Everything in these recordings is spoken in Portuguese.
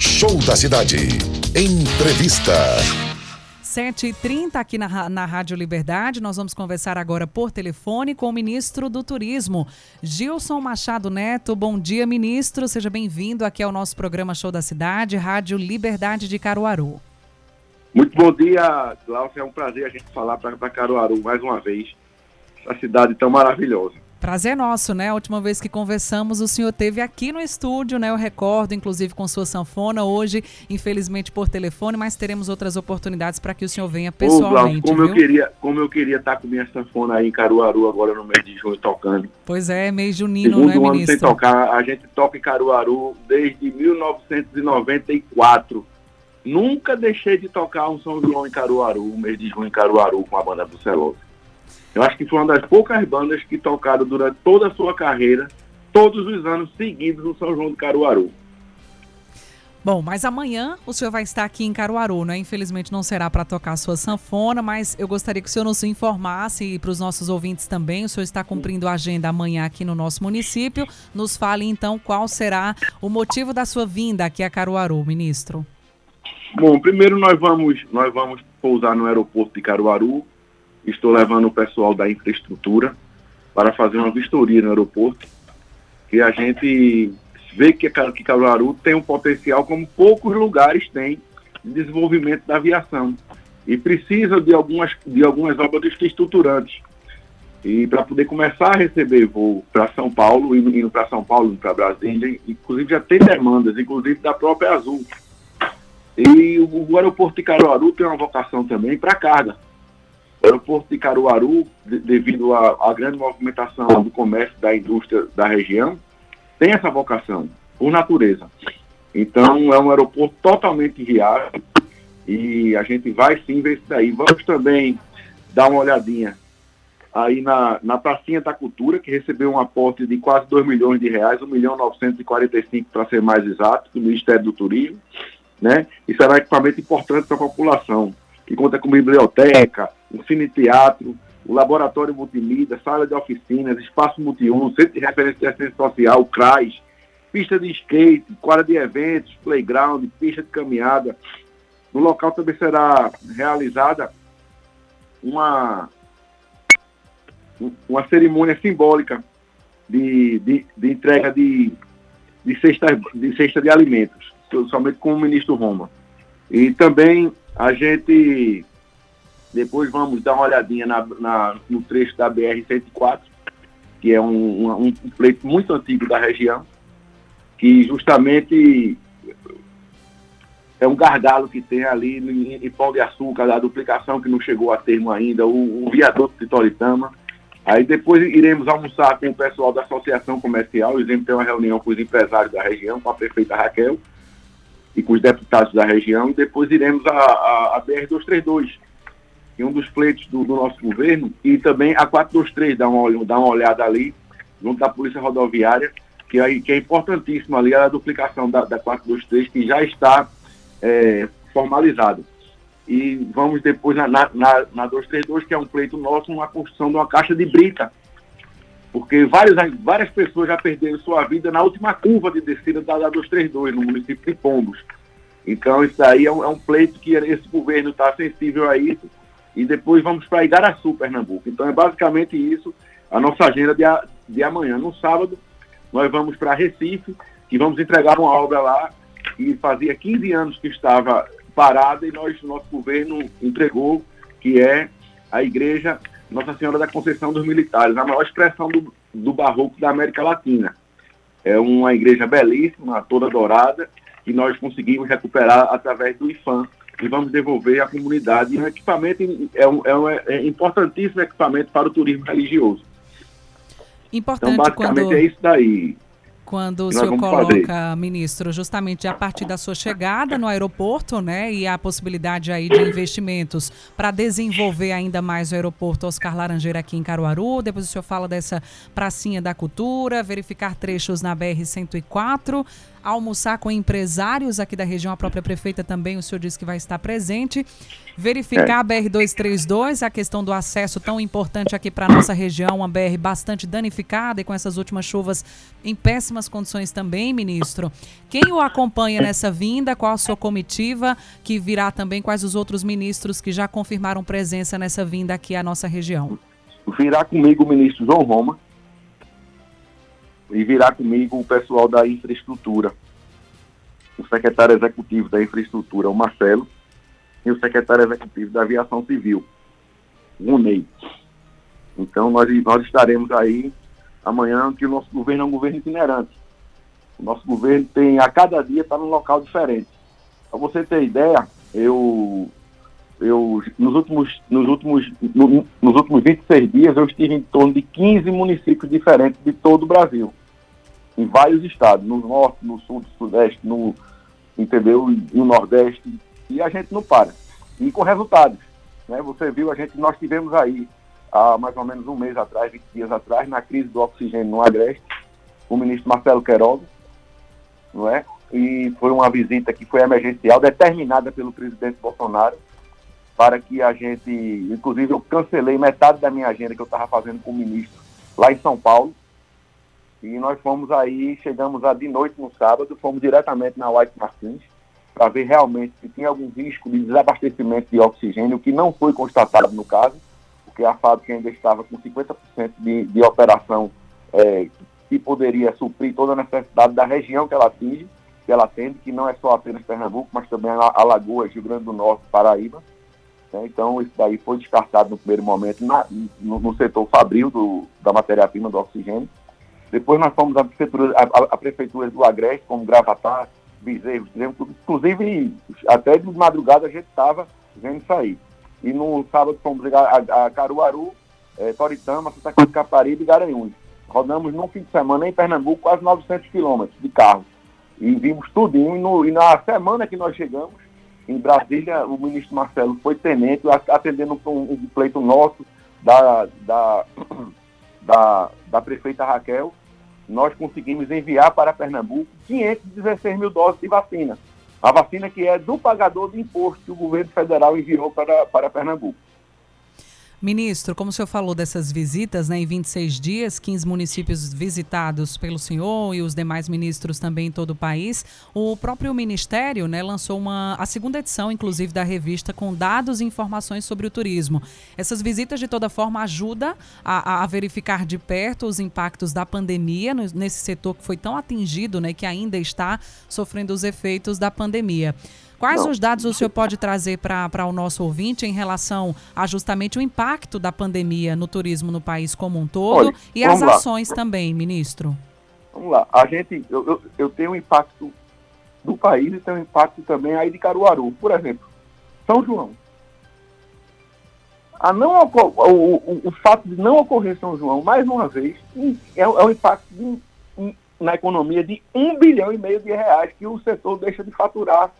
Show da Cidade. Entrevista. 7h30 aqui na, na Rádio Liberdade. Nós vamos conversar agora por telefone com o ministro do Turismo, Gilson Machado Neto. Bom dia, ministro. Seja bem-vindo aqui ao nosso programa Show da Cidade, Rádio Liberdade de Caruaru. Muito bom dia, Glaucio. É um prazer a gente falar para Caruaru mais uma vez. Essa cidade tão maravilhosa. Prazer nosso, né? A última vez que conversamos, o senhor teve aqui no estúdio, né? Eu recordo, inclusive com sua sanfona, hoje, infelizmente por telefone, mas teremos outras oportunidades para que o senhor venha pessoalmente. Ô, como, eu queria, como eu queria estar com minha sanfona aí em Caruaru agora no mês de junho tocando. Pois é, mês junino, Segundo né, ano ministro? sem tocar, a gente toca em Caruaru desde 1994. Nunca deixei de tocar um São João em Caruaru, um mês de junho em Caruaru com a banda do Celoso. Eu acho que foi uma das poucas bandas que tocaram durante toda a sua carreira, todos os anos seguidos no São João de Caruaru. Bom, mas amanhã o senhor vai estar aqui em Caruaru, né? Infelizmente não será para tocar a sua sanfona, mas eu gostaria que o senhor nos informasse e para os nossos ouvintes também. O senhor está cumprindo a agenda amanhã aqui no nosso município. Nos fale então qual será o motivo da sua vinda aqui a Caruaru, ministro. Bom, primeiro nós vamos, nós vamos pousar no aeroporto de Caruaru. Estou levando o pessoal da infraestrutura para fazer uma vistoria no aeroporto. E a gente vê que, que Caruaru tem um potencial como poucos lugares têm de desenvolvimento da aviação. E precisa de algumas, de algumas obras estruturantes. E para poder começar a receber voo para São Paulo, indo para São Paulo, para Brasília, inclusive já tem demandas, inclusive da própria Azul. E o, o aeroporto de Caruaru tem uma vocação também para carga. Aeroporto de Caruaru, de, devido à grande movimentação do comércio da indústria da região, tem essa vocação, por natureza. Então, é um aeroporto totalmente viável e a gente vai sim ver isso daí. Vamos também dar uma olhadinha aí na, na Pracinha da Cultura, que recebeu um aporte de quase 2 milhões de reais, 1 milhão 945 para ser mais exato, do Ministério do Turismo né? E será um equipamento importante para a população, que conta com biblioteca, um cine-teatro, o laboratório multimídia, sala de oficinas, espaço multiuso, centro de referência de assistência social, CRAS, pista de skate, quadra de eventos, playground, pista de caminhada. No local também será realizada uma, uma cerimônia simbólica de, de, de entrega de, de, cesta, de cesta de alimentos somente com o ministro Roma. E também a gente depois vamos dar uma olhadinha na, na, no trecho da BR-104, que é um, um, um, pleito muito antigo da região, que justamente é um gargalo que tem ali em, em Pão de Açúcar, da duplicação que não chegou a termo ainda, o, o viaduto de Toritama. Aí depois iremos almoçar com o pessoal da Associação Comercial, iremos ter uma reunião com os empresários da região, com a prefeita Raquel, e com os deputados da região, e depois iremos a, a, a BR-232, é um dos pleitos do, do, nosso governo, e também a 423, dá uma, dá uma olhada ali, junto da Polícia Rodoviária, que é, que é importantíssima ali, a duplicação da, da 423, que já está é, formalizada. E vamos depois na, na, na 232, que é um pleito nosso, uma construção de uma caixa de brita, porque várias, várias pessoas já perderam sua vida na última curva de descida da, da 232, no município de Pombos. Então, isso aí é um, é um pleito que esse governo está sensível a isso. E depois vamos para Igaraçu, Pernambuco. Então, é basicamente isso a nossa agenda de, a, de amanhã. No sábado, nós vamos para Recife, que vamos entregar uma obra lá que fazia 15 anos que estava parada e nós, nosso governo entregou, que é a igreja nossa Senhora da Conceição dos Militares, a maior expressão do, do barroco da América Latina. É uma igreja belíssima, toda dourada, que nós conseguimos recuperar através do IFAM e vamos devolver à comunidade. E um equipamento é um, é um é importantíssimo equipamento para o turismo religioso. Importante então, basicamente quando... é isso daí. quando o senhor coloca, fazer. ministro, justamente a partir da sua chegada no aeroporto, né, e a possibilidade aí de investimentos para desenvolver ainda mais o aeroporto Oscar Laranjeira aqui em Caruaru. Depois o senhor fala dessa pracinha da cultura, verificar trechos na BR 104 almoçar com empresários aqui da região, a própria prefeita também, o senhor disse que vai estar presente. Verificar é. a BR-232, a questão do acesso tão importante aqui para a nossa região, uma BR bastante danificada e com essas últimas chuvas em péssimas condições também, ministro. Quem o acompanha nessa vinda? Qual a sua comitiva que virá também? Quais os outros ministros que já confirmaram presença nessa vinda aqui à nossa região? Virá comigo o ministro João Roma, e virá comigo o pessoal da infraestrutura, o secretário executivo da infraestrutura, o Marcelo, e o secretário executivo da aviação civil, o Ney. Então nós, nós estaremos aí amanhã, que o nosso governo é um governo itinerante. O nosso governo tem, a cada dia, está num local diferente. Para você ter ideia, eu, eu nos últimos, nos últimos, no, nos últimos 26 dias, eu estive em torno de 15 municípios diferentes de todo o Brasil em vários estados, no norte, no sul, no sudeste, no, entendeu? no nordeste, e a gente não para. E com resultados. Né? Você viu, a gente, nós tivemos aí, há mais ou menos um mês atrás, 20 dias atrás, na crise do oxigênio no Agreste, o ministro Marcelo Queiroga, não é? E foi uma visita que foi emergencial, determinada pelo presidente Bolsonaro, para que a gente, inclusive eu cancelei metade da minha agenda que eu estava fazendo com o ministro lá em São Paulo, e nós fomos aí, chegamos a, de noite no sábado, fomos diretamente na White Martins para ver realmente se tinha algum risco de desabastecimento de oxigênio, que não foi constatado no caso, porque a fábrica ainda estava com 50% de, de operação é, que poderia suprir toda a necessidade da região que ela atinge, que ela atende, que não é só apenas Pernambuco, mas também Alagoas, Rio Grande do Norte, Paraíba. Né? Então, isso daí foi descartado no primeiro momento na, no, no, setor fabril do, da matéria-prima do oxigênio. Depois nós fomos à prefeitura, a, a prefeitura do Agreste, como Gravatar, Bezerros, inclusive até de madrugada a gente estava vendo aí. E no sábado fomos a, a Caruaru, é, Toritama, Santa Cruz de Caparibe e Garanhuns. Rodamos num fim de semana em Pernambuco quase 900 quilômetros de carro. E vimos tudinho. E, no, e na semana que nós chegamos, em Brasília, o ministro Marcelo foi tenente, atendendo um, um pleito nosso da, da, da, da prefeita Raquel, nós conseguimos enviar para Pernambuco 516 mil doses de vacina. A vacina que é do pagador de imposto que o governo federal enviou para, para Pernambuco. Ministro, como o senhor falou dessas visitas, né, em 26 dias, 15 municípios visitados pelo senhor e os demais ministros também em todo o país, o próprio Ministério né, lançou uma, a segunda edição, inclusive, da revista com dados e informações sobre o turismo. Essas visitas, de toda forma, ajudam a, a verificar de perto os impactos da pandemia nesse setor que foi tão atingido, né, que ainda está sofrendo os efeitos da pandemia. Quais Não. os dados o senhor pode trazer para o nosso ouvinte em relação a justamente o impacto da pandemia no turismo no país como um todo Olha, e as lá. ações também, ministro? Vamos lá. A gente, eu, eu, eu tenho um impacto do país e tenho um impacto também aí de Caruaru. Por exemplo, São João. A não, o, o, o fato de não ocorrer São João, mais uma vez, é, é um impacto de, na economia de um bilhão e meio de reais que o setor deixa de faturar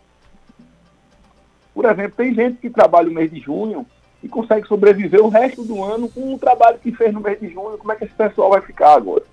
por exemplo, tem gente que trabalha o mês de junho e consegue sobreviver o resto do ano com o trabalho que fez no mês de junho. Como é que esse pessoal vai ficar agora?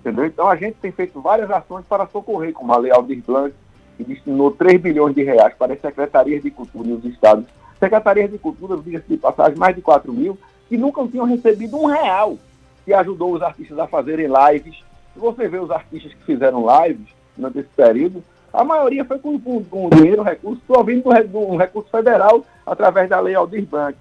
Entendeu? Então a gente tem feito várias ações para socorrer, como a Lei Aldir Blanc, que destinou 3 bilhões de reais para as secretarias de cultura nos estados. Secretarias de cultura, diga-se de passagem, mais de 4 mil, que nunca tinham recebido um real, que ajudou os artistas a fazerem lives. Se você vê os artistas que fizeram lives durante esse período, a maioria foi com, com, com dinheiro, recurso, provindo do, um recurso federal através da lei Aldir Blanc.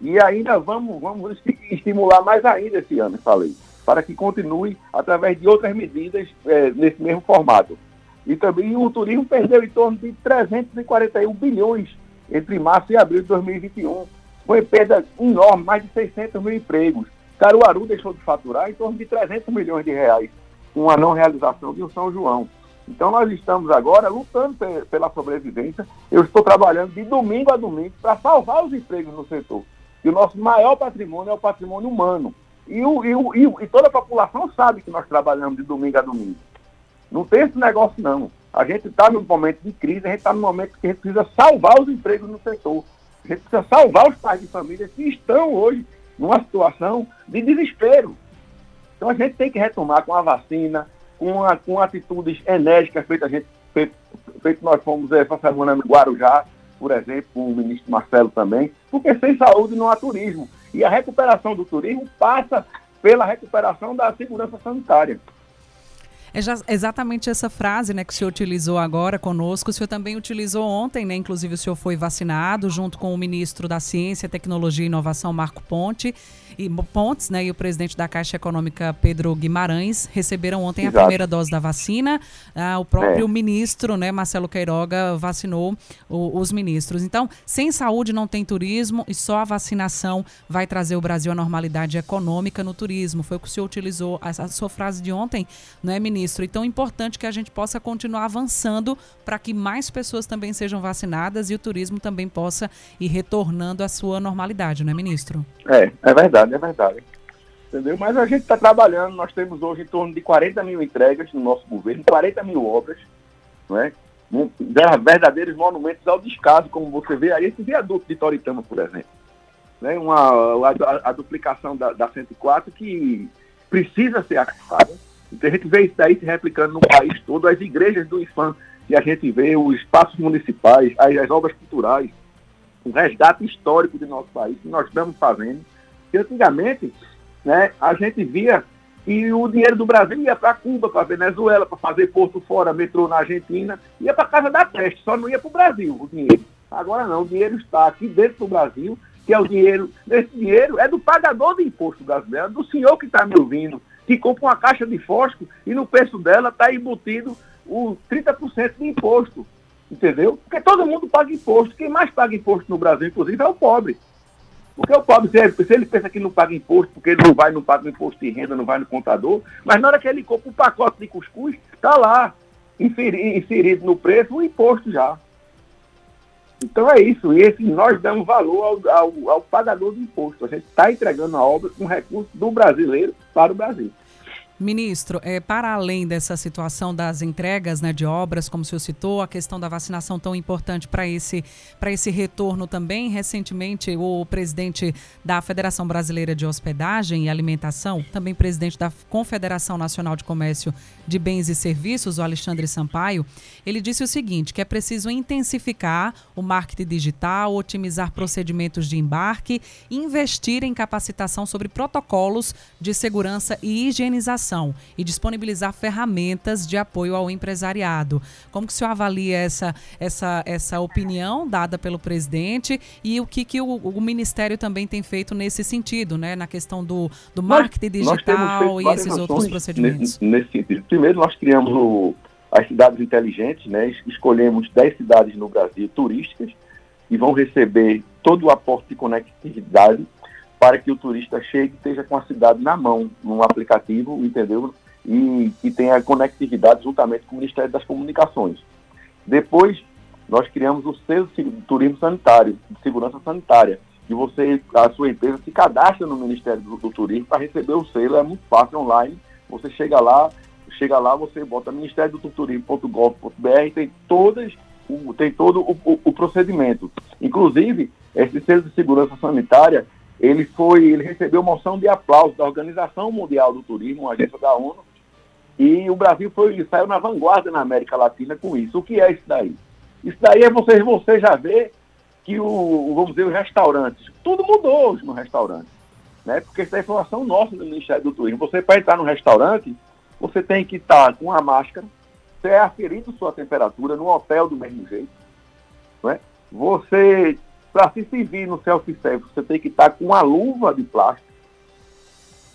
E ainda vamos, vamos estimular mais ainda esse ano essa lei, para que continue através de outras medidas é, nesse mesmo formato. E também o turismo perdeu em torno de 341 bilhões entre março e abril de 2021. Foi perda enorme, mais de 600 mil empregos. Caruaru deixou de faturar em torno de 300 milhões de reais com a não realização de um São João. Então nós estamos agora lutando pela sobrevivência. Eu estou trabalhando de domingo a domingo para salvar os empregos no setor. E o nosso maior patrimônio é o patrimônio humano. E, o, e, o, e, toda a população sabe que nós trabalhamos de domingo a domingo. Não tem esse negócio, não. A gente está num momento de crise, a gente está num momento que a gente precisa salvar os empregos no setor. A gente precisa salvar os pais de família que estão hoje numa situação de desespero. Então a gente tem que retomar com a vacina, com, a, com atitudes enérgicas feitas a gente, feito, feito nós fomos essa semana no Guarujá, por exemplo, com o ministro Marcelo também, porque sem saúde não há turismo. E a recuperação do turismo passa pela recuperação da segurança sanitária. É já, exatamente essa frase né, que o senhor utilizou agora conosco. O senhor também utilizou ontem, né? Inclusive, o senhor foi vacinado junto com o ministro da Ciência, Tecnologia e Inovação, Marco Ponte e Pontes, né, e o presidente da Caixa Econômica, Pedro Guimarães, receberam ontem Exato. a primeira dose da vacina. Ah, o próprio é. ministro, né, Marcelo Queiroga, vacinou o, os ministros. Então, sem saúde não tem turismo e só a vacinação vai trazer o Brasil à normalidade econômica no turismo. Foi o que o senhor utilizou, a, a sua frase de ontem, não é, ministro? E tão importante que a gente possa continuar avançando para que mais pessoas também sejam vacinadas e o turismo também possa ir retornando à sua normalidade, não é, ministro? É, é verdade verdade, é verdade. Entendeu? Mas a gente está trabalhando, nós temos hoje em torno de 40 mil entregas no nosso governo, 40 mil obras, não é? verdadeiros monumentos ao descaso, como você vê aí, esse viaduto de Toritama, por exemplo. Né? Uma, a, a duplicação da, da 104 que precisa ser acabada. Então a gente vê isso daí se replicando no país todo, as igrejas do IFAM, e a gente vê os espaços municipais, as, as obras culturais, o resgate histórico do nosso país, que nós estamos fazendo. Antigamente, né, a gente via que o dinheiro do Brasil ia para Cuba, para Venezuela, para fazer posto fora, metrô na Argentina, ia para casa da peste, só não ia para o Brasil o dinheiro. Agora não, o dinheiro está aqui dentro do Brasil, que é o dinheiro, esse dinheiro é do pagador de imposto brasileiro, é do senhor que está me ouvindo, que compra uma caixa de fósforo e no preço dela está embutido o 30% de imposto. Entendeu? Porque todo mundo paga imposto. Quem mais paga imposto no Brasil, inclusive, é o pobre. Porque o pobre, se ele, pensa que não paga imposto, porque ele não vai, não paga imposto de renda, não vai no contador, mas na hora que ele compra um pacote de cuscuz, está lá, inserido no preço, o imposto já. Então é isso, esse, nós damos valor ao, ao, ao pagador do imposto. A gente está entregando a obra com recursos do brasileiro para o Brasil. Ministro, é, para além dessa situação das entregas né, de obras, como o senhor citou, a questão da vacinação tão importante para esse, esse retorno também, recentemente o presidente da Federação Brasileira de Hospedagem e Alimentação, também presidente da Confederação Nacional de Comércio de Bens e Serviços, o Alexandre Sampaio, ele disse o seguinte, que é preciso intensificar o marketing digital, otimizar procedimentos de embarque, investir em capacitação sobre protocolos de segurança e higienização e disponibilizar ferramentas de apoio ao empresariado. Como que o senhor avalia essa, essa, essa opinião dada pelo presidente e o que, que o, o Ministério também tem feito nesse sentido, né? Na questão do, do marketing digital e esses outros procedimentos? Nesse, nesse, sentido. Primeiro, nós criamos o, as cidades inteligentes, né? Escolhemos 10 cidades no Brasil turísticas e vão receber todo o aporte de conectividade para que o turista chegue e esteja com a cidade na mão, num aplicativo, entendeu? E que tenha conectividade juntamente com o Ministério das Comunicações. Depois, nós criamos o selo turismo sanitário, de segurança sanitária, e você, a sua empresa se cadastra no Ministério do, do Turismo para receber o selo, é muito fácil online, você chega lá, chega lá, você bota ministério do turismo.gov.br, tem todas tem todo o, o, o procedimento. Inclusive, esse selo de segurança sanitária, ele foi, ele recebeu moção de aplauso da Organização Mundial do Turismo, uma agência da ONU, e o Brasil foi, saiu na vanguarda na América Latina com isso. O que é isso daí? Isso daí é você, você já vê que o, vamos dizer, os restaurantes, tudo mudou hoje no restaurante, né? Porque isso é informação nossa do Ministério do Turismo. Você para entrar no restaurante, você tem que estar com a máscara, ser é aferido sua temperatura no hotel do mesmo jeito, não é? Você para se servir no self-service, você tem que estar com uma luva de plástico,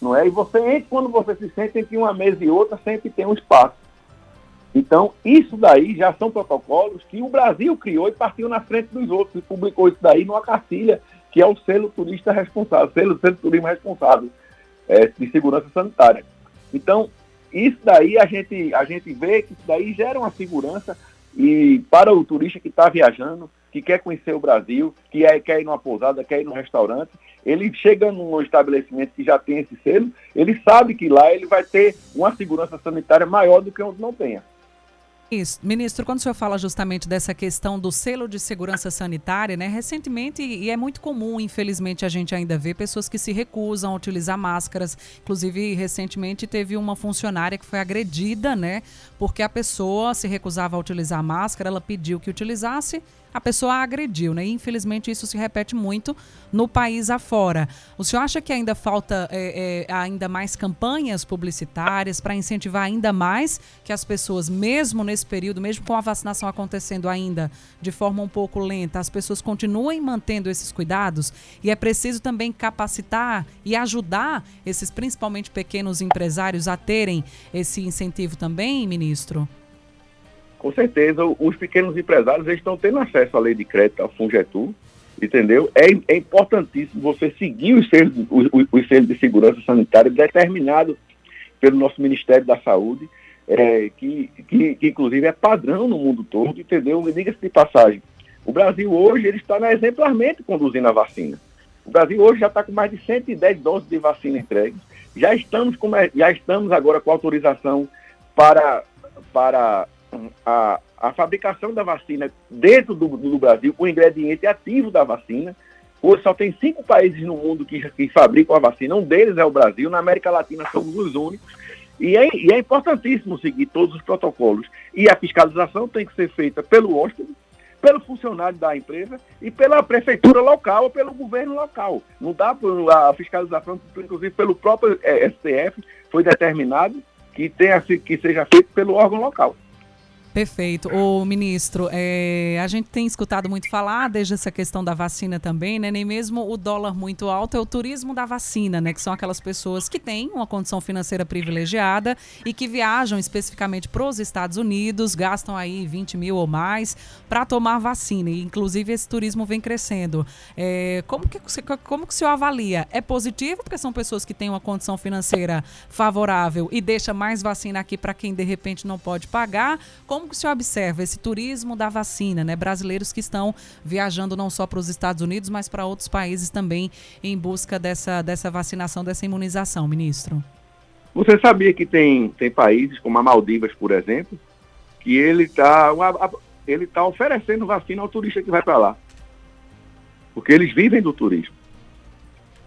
não é? E você quando você se sente entre uma mesa e outra, sempre tem um espaço. Então, isso daí já são protocolos que o Brasil criou e partiu na frente dos outros e publicou isso daí numa cartilha, que é o selo turista responsável, selo, selo turismo responsável é, de segurança sanitária. Então, isso daí a gente, a gente vê que isso daí gera uma segurança e para o turista que está viajando, que quer conhecer o Brasil, que é, quer ir numa pousada, quer ir num restaurante, ele chegando num estabelecimento que já tem esse selo, ele sabe que lá ele vai ter uma segurança sanitária maior do que onde não tenha. Ministro, quando o senhor fala justamente dessa questão do selo de segurança sanitária, né? Recentemente, e é muito comum, infelizmente, a gente ainda vê pessoas que se recusam a utilizar máscaras. Inclusive, recentemente teve uma funcionária que foi agredida, né? Porque a pessoa se recusava a utilizar máscara, ela pediu que utilizasse a pessoa agrediu, né? Infelizmente isso se repete muito no país afora. O senhor acha que ainda falta é, é, ainda mais campanhas publicitárias para incentivar ainda mais que as pessoas, mesmo nesse período, mesmo com a vacinação acontecendo ainda de forma um pouco lenta, as pessoas continuem mantendo esses cuidados? E é preciso também capacitar e ajudar esses, principalmente pequenos empresários, a terem esse incentivo também, ministro? Com certeza os pequenos empresários eles estão tendo acesso à lei de crédito, ao Fungetur, entendeu? É, é importantíssimo você seguir os selos, os, os de segurança sanitária determinado pelo nosso Ministério da Saúde, é, que, que, que, inclusive é padrão no mundo todo, entendeu? Diga-se de passagem, o Brasil hoje ele está exemplarmente conduzindo a vacina. O Brasil hoje já está com mais de 110 doses de vacina entregues. Já estamos, com, já estamos agora com autorização para, para a, a fabricação da vacina dentro do, do Brasil, o ingrediente ativo da vacina. Hoje só tem cinco países no mundo que, que fabricam a vacina, um deles é o Brasil, na América Latina somos os únicos. E é, e é importantíssimo seguir todos os protocolos. E a fiscalização tem que ser feita pelo hóspede, pelo funcionário da empresa e pela prefeitura local ou pelo governo local. Não dá por, a fiscalização, inclusive pelo próprio é, STF, foi determinado que, tenha, que seja feito pelo órgão local. Perfeito. O ministro, é, a gente tem escutado muito falar desde essa questão da vacina também, né? Nem mesmo o dólar muito alto é o turismo da vacina, né? Que são aquelas pessoas que têm uma condição financeira privilegiada e que viajam especificamente para os Estados Unidos, gastam aí 20 mil ou mais para tomar vacina. E, inclusive, esse turismo vem crescendo. É, como, que, como que o senhor avalia? É positivo porque são pessoas que têm uma condição financeira favorável e deixa mais vacina aqui para quem de repente não pode pagar? Como como que o senhor observa esse turismo da vacina, né? Brasileiros que estão viajando não só para os Estados Unidos, mas para outros países também em busca dessa, dessa vacinação, dessa imunização, ministro? Você sabia que tem, tem países, como a Maldivas, por exemplo, que ele está ele tá oferecendo vacina ao turista que vai para lá. Porque eles vivem do turismo.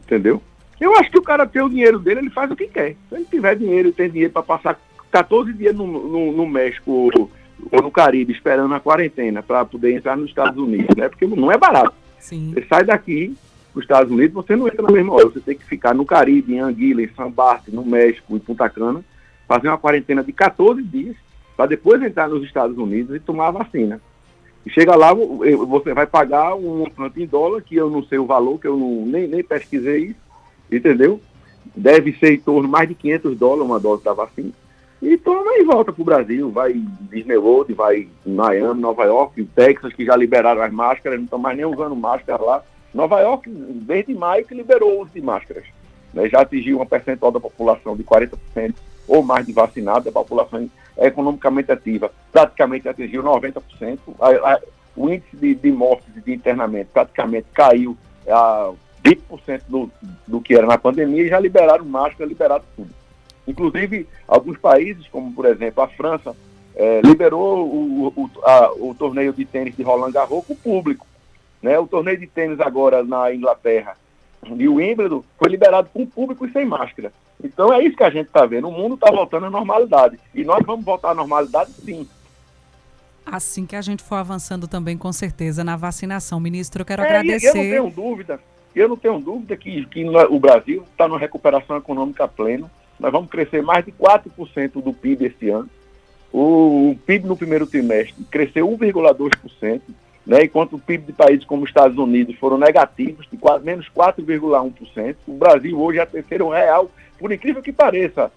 Entendeu? Eu acho que o cara tem o dinheiro dele, ele faz o que quer. Se ele tiver dinheiro, tem dinheiro para passar 14 dias no, no, no México ou no Caribe esperando a quarentena para poder entrar nos Estados Unidos, né? Porque não é barato. Sim. Você sai daqui para os Estados Unidos, você não entra na mesma hora. Você tem que ficar no Caribe, em Anguila, em San Bart, no México, em Punta Cana, fazer uma quarentena de 14 dias para depois entrar nos Estados Unidos e tomar a vacina. E chega lá, você vai pagar um montante em dólar, que eu não sei o valor, que eu não, nem, nem pesquisei isso, entendeu? Deve ser em torno de mais de 500 dólares uma dose da vacina. E toma e volta para o Brasil, vai Disney World, vai Miami, Nova York, Texas, que já liberaram as máscaras, não estão mais nem usando máscara lá. Nova York, desde maio, que liberou o uso de máscaras. Né? Já atingiu uma percentual da população de 40% ou mais de vacinados, a população é economicamente ativa praticamente atingiu 90%. A, a, o índice de, de mortes de internamento praticamente caiu a 20% do, do que era na pandemia e já liberaram máscara, liberaram tudo. Inclusive, alguns países, como por exemplo a França, é, liberou o, o, a, o, torneio de tênis de Roland Garros com o público. Né? O torneio de tênis agora na Inglaterra, de Wimbledon, foi liberado com o público e sem máscara. Então é isso que a gente está vendo. O mundo está voltando à normalidade. E nós vamos voltar à normalidade sim. Assim que a gente for avançando também, com certeza, na vacinação. Ministro, eu quero é, agradecer. Eu não tenho dúvida, eu não tenho dúvida que, que o Brasil está numa recuperação econômica plena nós vamos crescer mais de 4% do PIB esse ano. O, PIB no primeiro trimestre cresceu 1,2%, né, enquanto o PIB de países como os Estados Unidos foram negativos, de quase, menos 4,1%. O Brasil hoje é a terceira real, por incrível que pareça,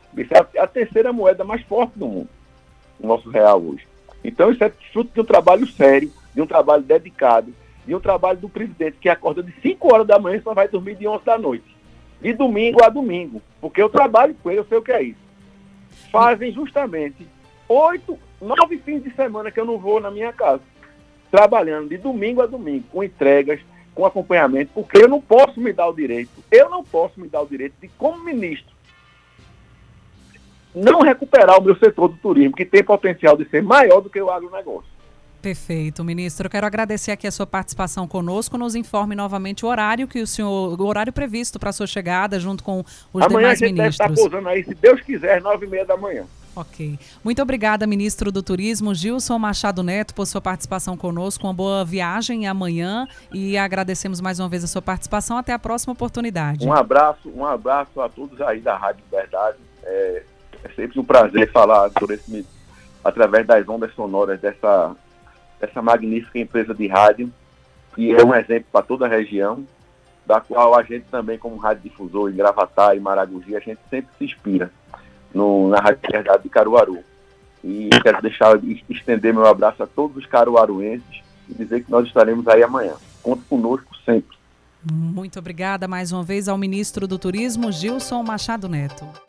é a terceira moeda mais forte do mundo, o nosso real hoje. Então isso é fruto de um trabalho sério, de um trabalho dedicado, de um trabalho do presidente que acorda de 5 horas da manhã e só vai dormir de 11 da noite de domingo a domingo, porque eu trabalho com ele, eu sei o que é isso. Fazem justamente oito, nove fins de semana que eu não vou na minha casa. trabalhando de domingo a domingo, com entregas, com acompanhamento, porque eu não posso me dar o direito, eu não posso me dar o direito de, como ministro, não recuperar o meu setor do turismo, que tem potencial de ser maior do que o agronegócio. Perfeito, ministro. Eu quero agradecer aqui a sua participação conosco. Nos informe novamente o horário que o senhor, o horário previsto para a sua chegada, junto com os Amanhã demais a gente ministros. deve estar pousando aí, se Deus quiser, nove e meia da manhã. Ok. Muito obrigada, ministro do Turismo, Gilson Machado Neto, por sua participação conosco. Uma boa viagem amanhã e agradecemos mais uma vez a sua participação. Até a próxima oportunidade. Um abraço, um abraço a todos aí da Rádio Verdade. É, é sempre um prazer falar por esse, através das ondas sonoras dessa, dessa magnífica empresa de rádio, que é um exemplo para toda a região, da qual a gente também, como rádio difusor em Gravatar e Maragogi, a gente sempre se inspira no, na Rádio Verdade de Caruaru. E quero deixar estender meu abraço a todos os caruaruenses e dizer que nós estaremos aí amanhã. Conte conosco sempre. Muito obrigada mais uma vez ao ministro do Turismo, Gilson Machado Neto.